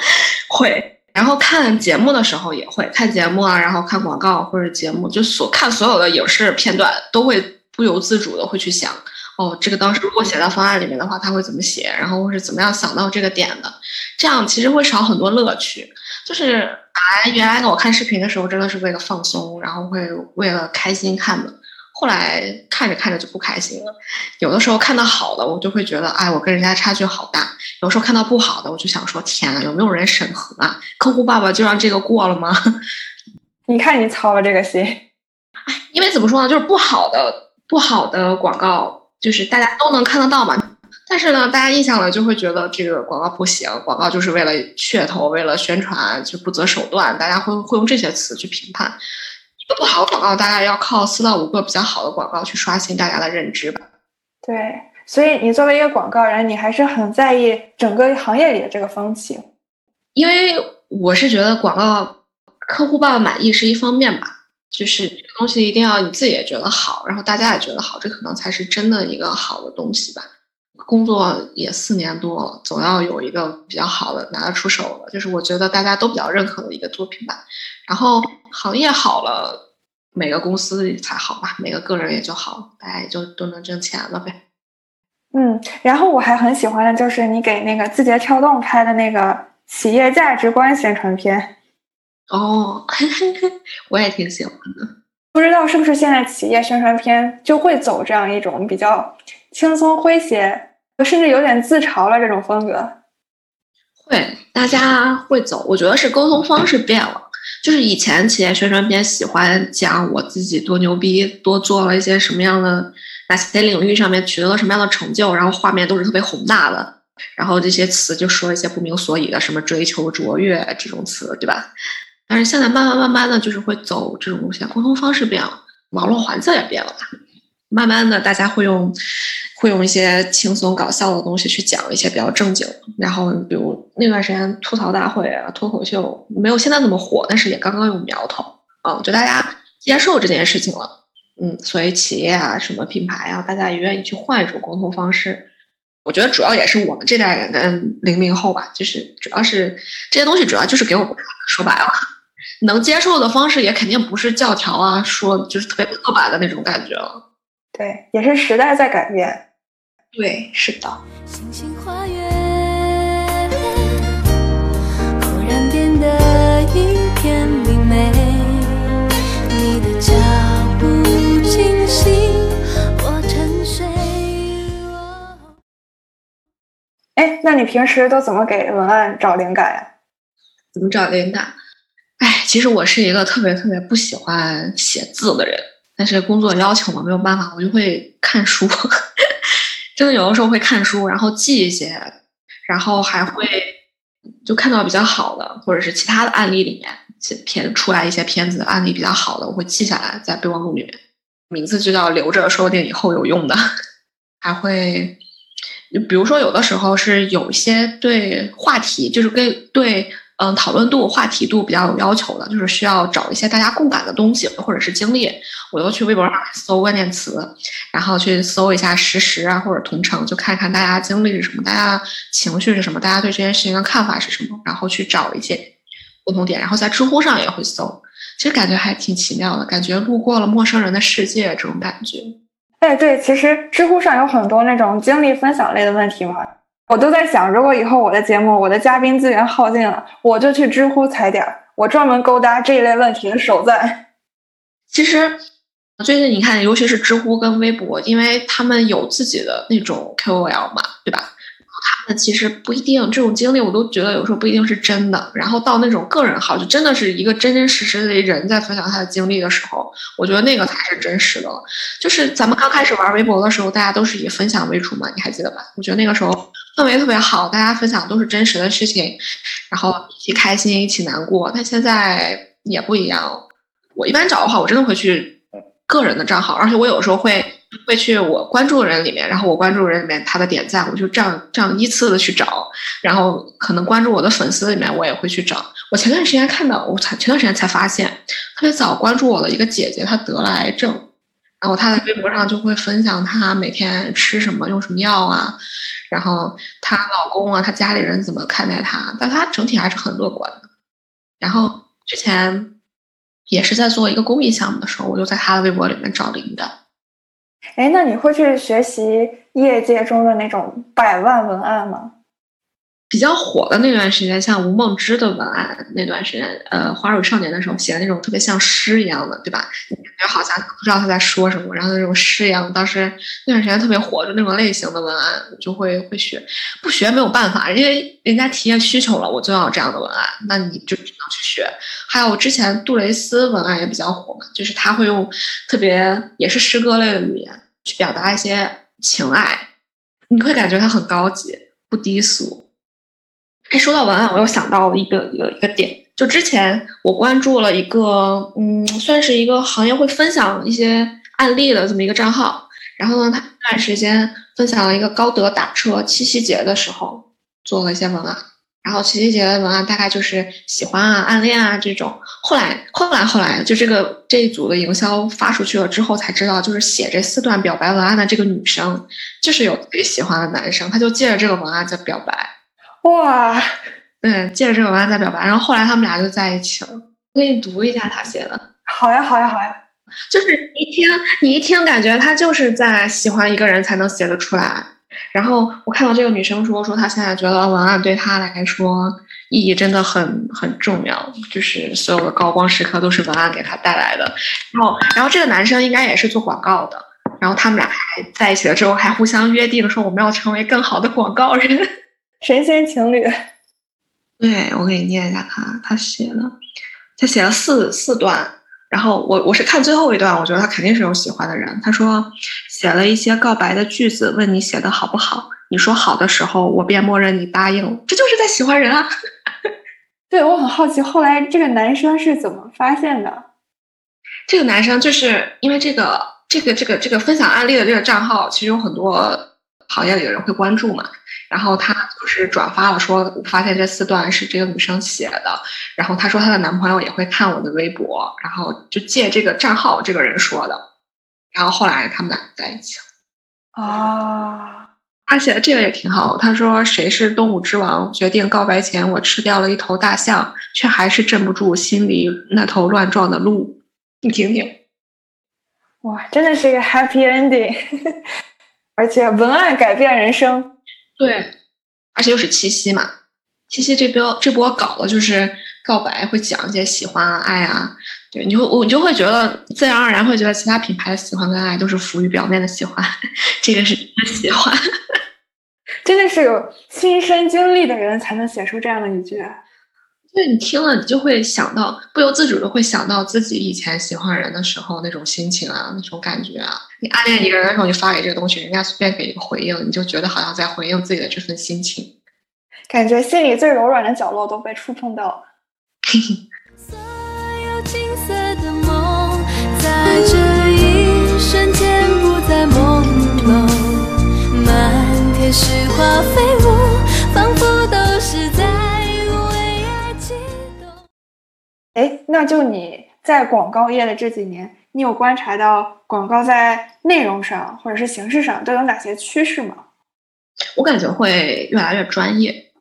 会。然后看节目的时候也会看节目啊，然后看广告或者节目，就所看所有的影视片段，都会不由自主的会去想，哦，这个当时如果写到方案里面的话，他会怎么写，然后是怎么样想到这个点的，这样其实会少很多乐趣。就是啊，原来呢，我看视频的时候真的是为了放松，然后会为了开心看的。后来看着看着就不开心了，有的时候看到好的，我就会觉得，哎，我跟人家差距好大；有时候看到不好的，我就想说，天呐，有没有人审核啊？客户爸爸就让这个过了吗？你看你操了这个心，哎，因为怎么说呢，就是不好的不好的广告，就是大家都能看得到嘛。但是呢，大家印象呢就会觉得这个广告不行，广告就是为了噱头，为了宣传就不择手段，大家会会用这些词去评判。一个不好的广告，大概要靠四到五个比较好的广告去刷新大家的认知吧。对，所以你作为一个广告人，你还是很在意整个行业里的这个风气。因为我是觉得广告客户爸爸满意是一方面吧，就是东西一定要你自己也觉得好，然后大家也觉得好，这可能才是真的一个好的东西吧。工作也四年多了，总要有一个比较好的拿得出手的，就是我觉得大家都比较认可的一个作品吧。然后行业好了，每个公司才好吧，每个个人也就好，大家也就都能挣钱了呗。嗯，然后我还很喜欢的就是你给那个字节跳动拍的那个企业价值观宣传片。哦，我也挺喜欢的。不知道是不是现在企业宣传片就会走这样一种比较轻松诙谐。甚至有点自嘲了，这种风格会，大家会走。我觉得是沟通方式变了，就是以前企业宣传片喜欢讲我自己多牛逼，多做了一些什么样的哪些领域上面取得了什么样的成就，然后画面都是特别宏大的，然后这些词就说一些不明所以的什么追求卓越这种词，对吧？但是现在慢慢慢慢的就是会走这种路线，沟通方式变了，网络环境也变了吧。慢慢的，大家会用会用一些轻松搞笑的东西去讲一些比较正经。然后，比如那段时间吐槽大会啊、脱口秀没有现在那么火，但是也刚刚有苗头啊，就大家接受这件事情了。嗯，所以企业啊、什么品牌啊，大家也愿意去换一种沟通方式。我觉得主要也是我们这代人跟零零后吧，就是主要是这些东西主要就是给我们说白了，能接受的方式也肯定不是教条啊，说就是特别刻板的那种感觉了。对，也是时代在改变。对，是的。星星花园忽然变得一片明媚，你的脚步清晰，我沉睡。哎，那你平时都怎么给文案找灵感呀？怎么找灵感？其实我是一个特别特别不喜欢写字的人。但是工作要求嘛，没有办法，我就会看书，真的有的时候会看书，然后记一些，然后还会就看到比较好的，或者是其他的案例里面片出来一些片子案例比较好的，我会记下来在备忘录里面，名字就叫留着，说不定以后有用的。还会，比如说有的时候是有一些对话题，就是跟对嗯，讨论度、话题度比较有要求的，就是需要找一些大家共感的东西或者是经历，我就去微博上搜关键词，然后去搜一下实时啊或者同城，就看看大家经历是什么，大家情绪是什么，大家对这件事情的看法是什么，然后去找一些共同点，然后在知乎上也会搜，其实感觉还挺奇妙的，感觉路过了陌生人的世界这种感觉。哎，对，其实知乎上有很多那种经历分享类的问题嘛。我都在想，如果以后我的节目我的嘉宾资源耗尽了，我就去知乎踩点儿，我专门勾搭这一类问题的手赞。其实最近你看，尤其是知乎跟微博，因为他们有自己的那种 KOL 嘛，对吧？他们其实不一定这种经历，我都觉得有时候不一定是真的。然后到那种个人号，就真的是一个真真实实的人在分享他的经历的时候，我觉得那个才是真实的。就是咱们刚开始玩微博的时候，大家都是以分享为主嘛，你还记得吧？我觉得那个时候。氛围特别好，大家分享都是真实的事情，然后一起开心，一起难过。但现在也不一样。我一般找的话，我真的会去个人的账号，而且我有时候会会去我关注人里面，然后我关注人里面他的点赞，我就这样这样依次的去找。然后可能关注我的粉丝里面，我也会去找。我前段时间看到，我才前段时间才发现，特别早关注我的一个姐姐，她得了癌症。然后她在微博上就会分享她每天吃什么、用什么药啊，然后她老公啊、她家里人怎么看待她，但她整体还是很乐观的。然后之前也是在做一个公益项目的时候，我就在她的微博里面找灵感。哎，那你会去学习业界中的那种百万文案吗？比较火的那段时间，像吴梦之的文案，那段时间，呃，《花儿与少年》的时候写的那种特别像诗一样的，对吧？感觉好像不知道他在说什么，然后那种诗一样，当时那段时间特别火，就那种类型的文案，就会会学。不学没有办法，因为人家提现需求了，我就要这样的文案，那你就只能去学。还有之前杜蕾斯文案也比较火嘛，就是他会用特别也是诗歌类的语言去表达一些情爱，你会感觉他很高级，不低俗。哎，说到文案，我又想到一个一个一个点，就之前我关注了一个，嗯，算是一个行业会分享一些案例的这么一个账号。然后呢，他那段时间分享了一个高德打车七夕节的时候做了一些文案。然后七夕节的文案大概就是喜欢啊、暗恋啊这种。后来后来后来，就这个这一组的营销发出去了之后，才知道就是写这四段表白文案的这个女生，就是有自己喜欢的男生，他就借着这个文案在表白。哇，对，借着这个文案在表白，然后后来他们俩就在一起了。我给你读一下他写的。好呀，好呀，好呀。就是一听，你一听，感觉他就是在喜欢一个人才能写得出来。然后我看到这个女生说，说她现在觉得文案对她来说意义真的很很重要，就是所有的高光时刻都是文案给她带来的。然后，然后这个男生应该也是做广告的。然后他们俩还在一起了之后，还互相约定说我们要成为更好的广告人。神仙情侣，对我给你念一下他他写的，他写了四四段，然后我我是看最后一段，我觉得他肯定是有喜欢的人。他说写了一些告白的句子，问你写的好不好，你说好的时候，我便默认你答应，这就是在喜欢人啊。对我很好奇，后来这个男生是怎么发现的？这个男生就是因为这个这个这个这个分享案例的这个账号，其实有很多行业里的人会关注嘛。然后他就是转发了，说发现这四段是这个女生写的。然后他说她的男朋友也会看我的微博，然后就借这个账号这个人说的。然后后来他们俩在一起了。啊，他写的这个也挺好。他说：“谁是动物之王？决定告白前，我吃掉了一头大象，却还是镇不住心里那头乱撞的鹿。”你听听。哇，真的是一个 happy ending，而且文案改变人生。对，而且又是七夕嘛，七夕这波这波搞的就是告白，会讲一些喜欢啊、爱啊，对，你会我就会觉得自然而然会觉得其他品牌的喜欢跟爱都是浮于表面的喜欢，这个是真的喜欢，真的是有亲身经历的人才能写出这样的一句。对你听了，你就会想到，不由自主的会想到自己以前喜欢人的时候那种心情啊，那种感觉啊。你暗恋一个人的时候，你发给这个东西，人家随便给一个回应，你就觉得好像在回应自己的这份心情，感觉心里最柔软的角落都被触碰到了。所有金色的梦，在这一瞬间不再朦胧，满天雪花飞舞，那就你在广告业的这几年，你有观察到广告在内容上或者是形式上都有哪些趋势吗？我感觉会越来越专业，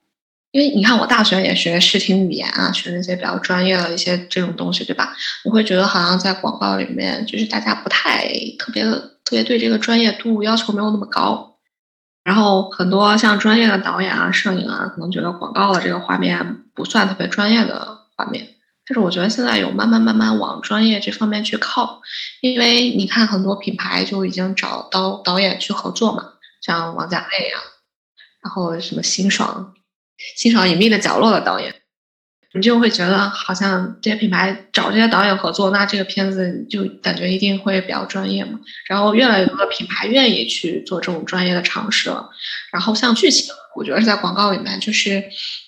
因为你看我大学也学视听语言啊，学那些比较专业的一些这种东西，对吧？你会觉得好像在广告里面，就是大家不太特别特别对这个专业度要求没有那么高。然后很多像专业的导演啊、摄影啊，可能觉得广告的这个画面不算特别专业的画面。但是我觉得现在有慢慢慢慢往专业这方面去靠，因为你看很多品牌就已经找导导演去合作嘛，像王家卫呀，然后什么辛爽、辛爽隐秘的角落的导演。你就会觉得好像这些品牌找这些导演合作，那这个片子就感觉一定会比较专业嘛。然后越来越多的品牌愿意去做这种专业的尝试了。然后像剧情，我觉得是在广告里面就是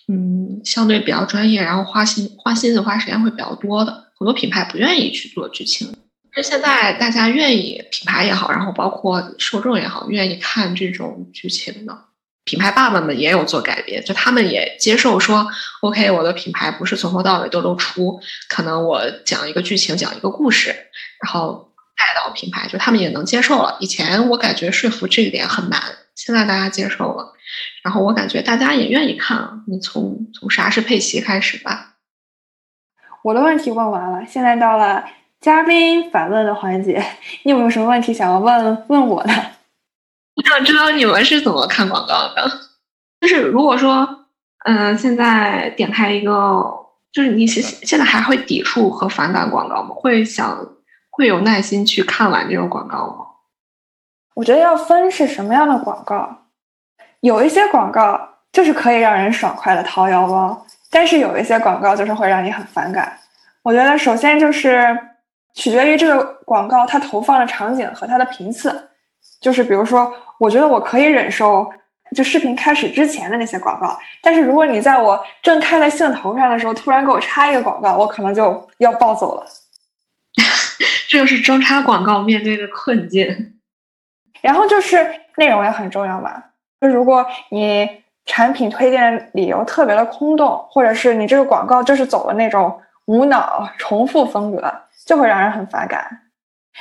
嗯相对比较专业，然后花心花心思花时间会比较多的。很多品牌不愿意去做剧情，但是现在大家愿意，品牌也好，然后包括受众也好，愿意看这种剧情的。品牌爸爸们也有做改变，就他们也接受说，OK，我的品牌不是从头到尾都露出，可能我讲一个剧情，讲一个故事，然后带到品牌，就他们也能接受了。以前我感觉说服这一点很难，现在大家接受了，然后我感觉大家也愿意看。你从从啥是佩奇开始吧。我的问题问完了，现在到了嘉宾反问的环节，你有没有什么问题想要问问我的？我想知道你们是怎么看广告的？就是如果说，嗯，现在点开一个，就是你现现在还会抵触和反感广告吗？会想会有耐心去看完这个广告吗？我觉得要分是什么样的广告，有一些广告就是可以让人爽快的掏腰包，但是有一些广告就是会让你很反感。我觉得首先就是取决于这个广告它投放的场景和它的频次。就是比如说，我觉得我可以忍受就视频开始之前的那些广告，但是如果你在我正开在兴头上的时候突然给我插一个广告，我可能就要暴走了。这就是中插广告面对的困境。然后就是内容也很重要嘛，就如果你产品推荐理由特别的空洞，或者是你这个广告就是走了那种无脑重复风格，就会让人很反感。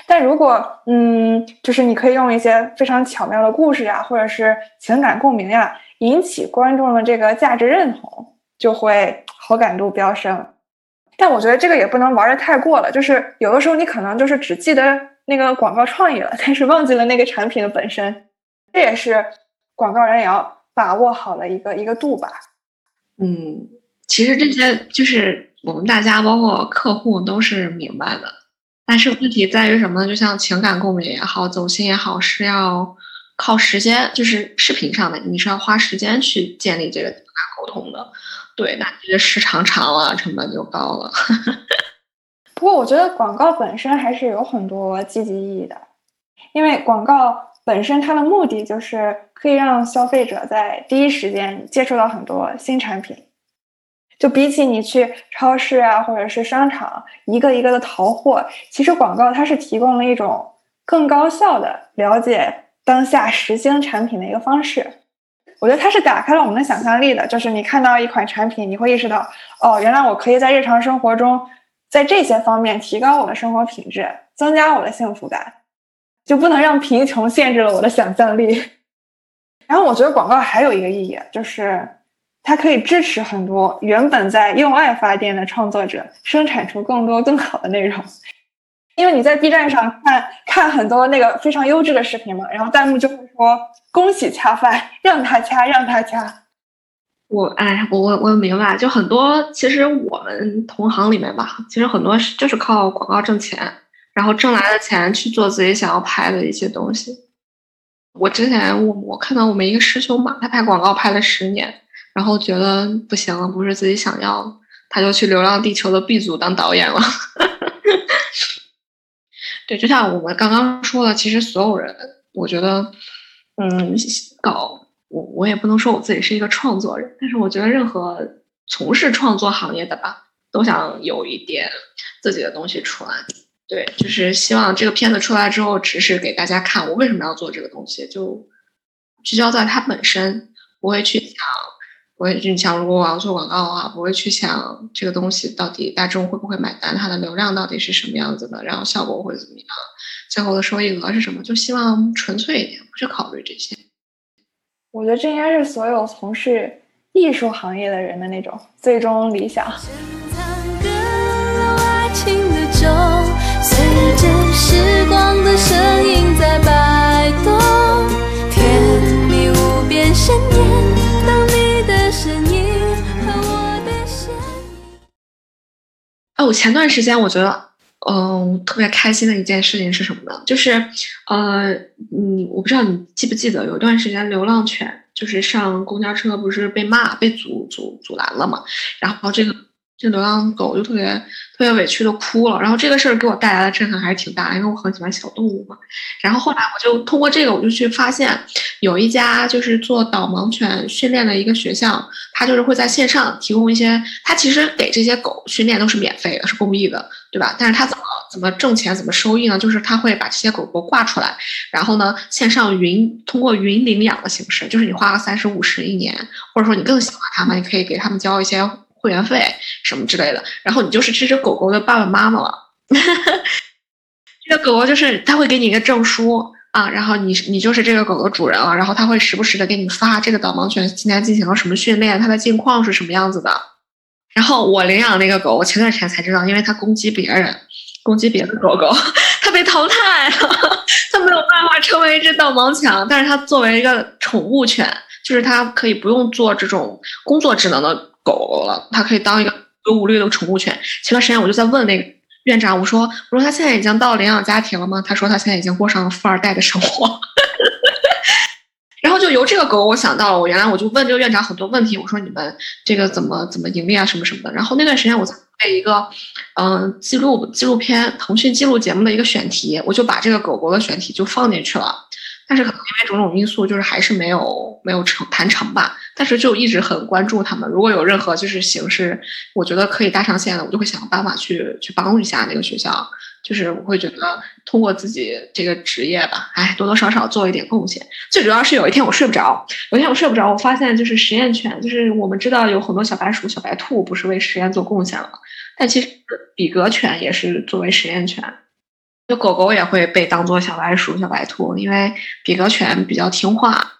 但如果嗯，就是你可以用一些非常巧妙的故事呀，或者是情感共鸣呀，引起观众的这个价值认同，就会好感度飙升。但我觉得这个也不能玩的太过了，就是有的时候你可能就是只记得那个广告创意了，但是忘记了那个产品的本身。这也是广告人也要把握好的一个一个度吧。嗯，其实这些就是我们大家包括客户都是明白的。但是问题在于什么呢？就像情感共鸣也好，走心也好，是要靠时间，就是视频上的，你是要花时间去建立这个情感沟通的。对，那这个时长长了，成本就高了。不过我觉得广告本身还是有很多积极意义的，因为广告本身它的目的就是可以让消费者在第一时间接触到很多新产品。就比起你去超市啊，或者是商场一个一个的淘货，其实广告它是提供了一种更高效的了解当下时兴产品的一个方式。我觉得它是打开了我们的想象力的，就是你看到一款产品，你会意识到，哦，原来我可以在日常生活中，在这些方面提高我的生活品质，增加我的幸福感，就不能让贫穷限制了我的想象力。然后我觉得广告还有一个意义，就是。它可以支持很多原本在用爱发电的创作者生产出更多更好的内容，因为你在 B 站上看看很多那个非常优质的视频嘛，然后弹幕就会说恭喜恰饭，让他掐，让他掐。我哎，我我我明白，就很多其实我们同行里面吧，其实很多是就是靠广告挣钱，然后挣来的钱去做自己想要拍的一些东西。我之前我我看到我们一个师兄嘛，他拍广告拍了十年。然后觉得不行了，不是自己想要，他就去《流浪地球》的 B 组当导演了。对，就像我们刚刚说的，其实所有人，我觉得，嗯，搞我我也不能说我自己是一个创作人，但是我觉得任何从事创作行业的吧，都想有一点自己的东西出来。对，就是希望这个片子出来之后，只是给大家看我为什么要做这个东西，就聚焦在它本身，不会去讲。不会去想，如果我要做广告的话，不会去想这个东西到底大众会不会买单，它的流量到底是什么样子的，然后效果会怎么样，最后的收益额是什么，就希望纯粹一点，不去考虑这些。我觉得这应该是所有从事艺术行业的人的那种最终理想。爱情的钟，随着时光的声音哎，我前段时间我觉得，嗯、特别开心的一件事情是什么呢？就是，呃，你我不知道你记不记得，有一段时间流浪犬就是上公交车不是被骂、被阻阻阻拦了嘛，然后这个这流浪狗就特别特别委屈的哭了，然后这个事儿给我带来的震撼还是挺大，因为我很喜欢小动物嘛。然后后来我就通过这个，我就去发现有一家就是做导盲犬训练的一个学校，它就是会在线上提供一些，它其实给这些狗训练都是免费的，是公益的，对吧？但是它怎么怎么挣钱，怎么收益呢？就是它会把这些狗狗挂出来，然后呢，线上云通过云领养的形式，就是你花个三十五十一年，或者说你更喜欢它们，你可以给它们交一些会员费什么之类的，然后你就是这只狗狗的爸爸妈妈了。这个狗狗就是它会给你一个证书啊，然后你你就是这个狗的主人了，然后它会时不时的给你发这个导盲犬今天进行了什么训练，它的近况是什么样子的。然后我领养那个狗，我前段时间才知道，因为它攻击别人，攻击别的狗狗，它被淘汰了，它没有办法成为一只导盲犬，但是它作为一个宠物犬，就是它可以不用做这种工作职能的狗狗了，它可以当一个无忧无虑的宠物犬。前段时间我就在问那个院长，我说我说他现在已经到领养家庭了吗？他说他现在已经过上了富二代的生活。然后就由这个狗，我想到了，我原来我就问这个院长很多问题，我说你们这个怎么怎么盈利啊，什么什么的。然后那段时间我在背一个嗯纪录纪录片腾讯记录节目的一个选题，我就把这个狗狗的选题就放进去了。但是可能因为种种因素，就是还是没有没有成谈成吧。但是就一直很关注他们，如果有任何就是形式，我觉得可以搭上线的，我就会想办法去去帮一下那个学校。就是我会觉得通过自己这个职业吧，哎，多多少少做一点贡献。最主要是有一天我睡不着，有一天我睡不着，我发现就是实验犬，就是我们知道有很多小白鼠、小白兔不是为实验做贡献了，但其实比格犬也是作为实验犬。就狗狗也会被当做小白鼠、小白兔，因为比格犬比较听话。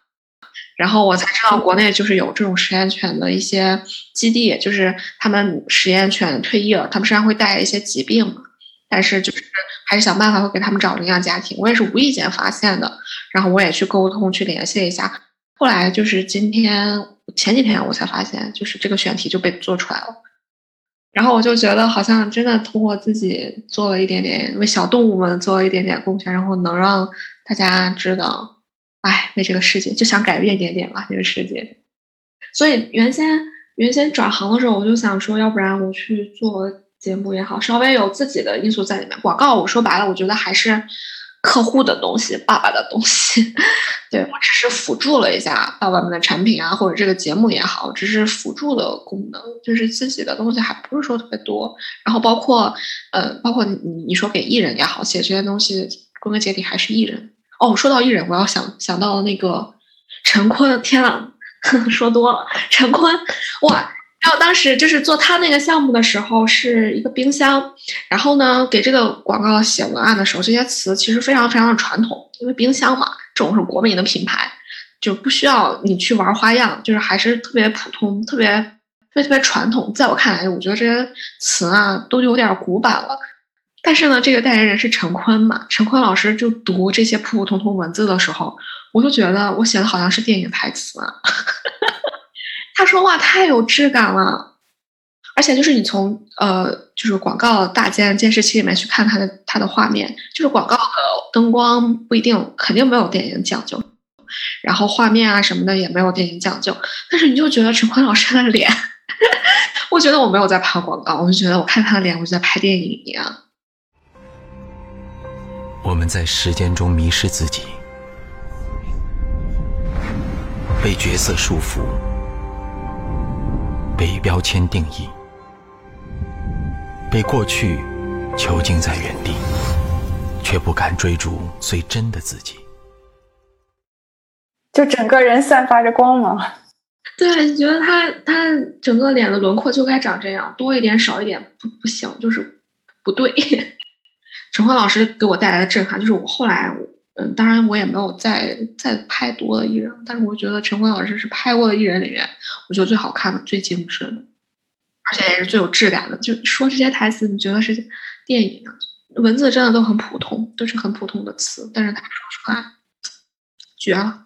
然后我才知道，国内就是有这种实验犬的一些基地，就是他们实验犬退役了，他们身上会带一些疾病嘛，但是就是还是想办法会给他们找领养家庭。我也是无意间发现的，然后我也去沟通、去联系一下。后来就是今天前几天我才发现，就是这个选题就被做出来了。然后我就觉得，好像真的通过自己做了一点点，为小动物们做了一点点贡献，然后能让大家知道，哎，为这个世界就想改变一点点吧，这个世界。所以原先原先转行的时候，我就想说，要不然我去做节目也好，稍微有自己的因素在里面。广告，我说白了，我觉得还是客户的东西，爸爸的东西。对我只是辅助了一下爸爸们的产品啊，或者这个节目也好，只是辅助的功能，就是自己的东西还不是说特别多。然后包括呃，包括你你说给艺人也好，写这些东西，归根结底还是艺人。哦，说到艺人，我要想想到那个陈坤，天呐，说多了，陈坤，哇！然后当时就是做他那个项目的时候，是一个冰箱。然后呢，给这个广告写文案的时候，这些词其实非常非常的传统，因为冰箱嘛，这种是国民的品牌，就不需要你去玩花样，就是还是特别普通，特别特别特别传统。在我看来，我觉得这些词啊都有点古板了。但是呢，这个代言人是陈坤嘛，陈坤老师就读这些普普通通文字的时候，我就觉得我写的好像是电影台词啊。他说话太有质感了，而且就是你从呃，就是广告大件监视器里面去看他的他的画面，就是广告的灯光不一定肯定没有电影讲究，然后画面啊什么的也没有电影讲究，但是你就觉得陈坤老师的脸，我觉得我没有在拍广告，我就觉得我看他的脸，我就在拍电影一样。我们在时间中迷失自己，被角色束缚。被标签定义，被过去囚禁在原地，却不敢追逐最真的自己。就整个人散发着光芒。对，你觉得他他整个脸的轮廓就该长这样，多一点少一点不不行，就是不对。陈辉老师给我带来的震撼，就是我后来，嗯，当然我也没有再再拍多的艺人，但是我觉得陈辉老师是拍过的艺人里面，我觉得最好看的、最精致的，而且也是最有质感的。就说这些台词，你觉得是电影，文字真的都很普通，都是很普通的词，但是他说出来绝了。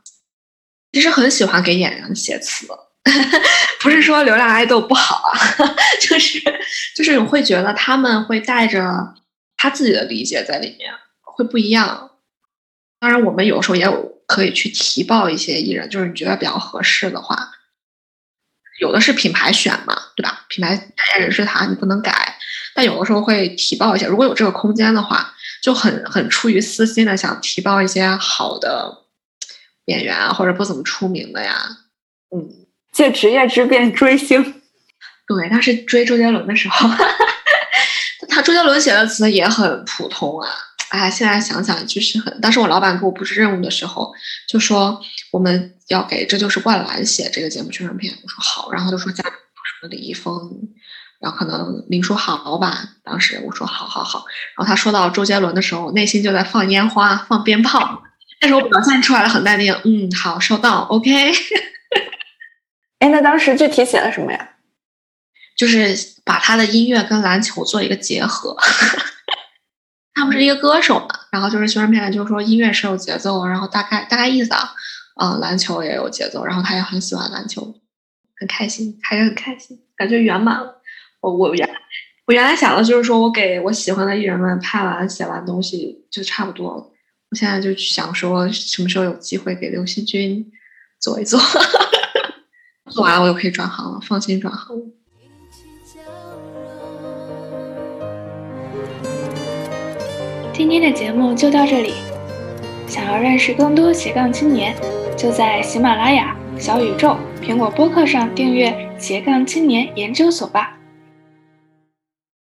其实很喜欢给演员写词，不是说流量爱豆不好啊，就是就是会觉得他们会带着他自己的理解在里面，会不一样。当然，我们有时候也有可以去提报一些艺人，就是你觉得比较合适的话，有的是品牌选嘛，对吧？品牌代言人是他，你不能改。但有的时候会提报一下，如果有这个空间的话，就很很出于私心的想提报一些好的。演员啊，或者不怎么出名的呀，嗯，借职业之便追星。对，当时追周杰伦的时候，他周杰伦写的词也很普通啊。哎，现在想想就是很。当时我老板给我布置任务的时候，就说我们要给这就是灌篮写这个节目宣传片。我说好，然后就说加什么李易峰，然后可能林书豪吧。当时我说好好好，然后他说到周杰伦的时候，内心就在放烟花、放鞭炮。但是我表现出来了很淡定，嗯，好，收到，OK。哎，那当时具体写了什么呀？就是把他的音乐跟篮球做一个结合。他不是一个歌手嘛，然后就是宣传片，就是说音乐是有节奏，然后大概大概意思啊，嗯，篮球也有节奏，然后他也很喜欢篮球，很开心，还是很开心，感觉圆满了。我我原我原来想的就是说我给我喜欢的艺人们拍完写完东西就差不多了。我现在就想说，什么时候有机会给刘惜君做一做，做完了我就可以转行了，放心转行。今天的节目就到这里，想要认识更多斜杠青年，就在喜马拉雅、小宇宙、苹果播客上订阅斜杠青年研究所吧。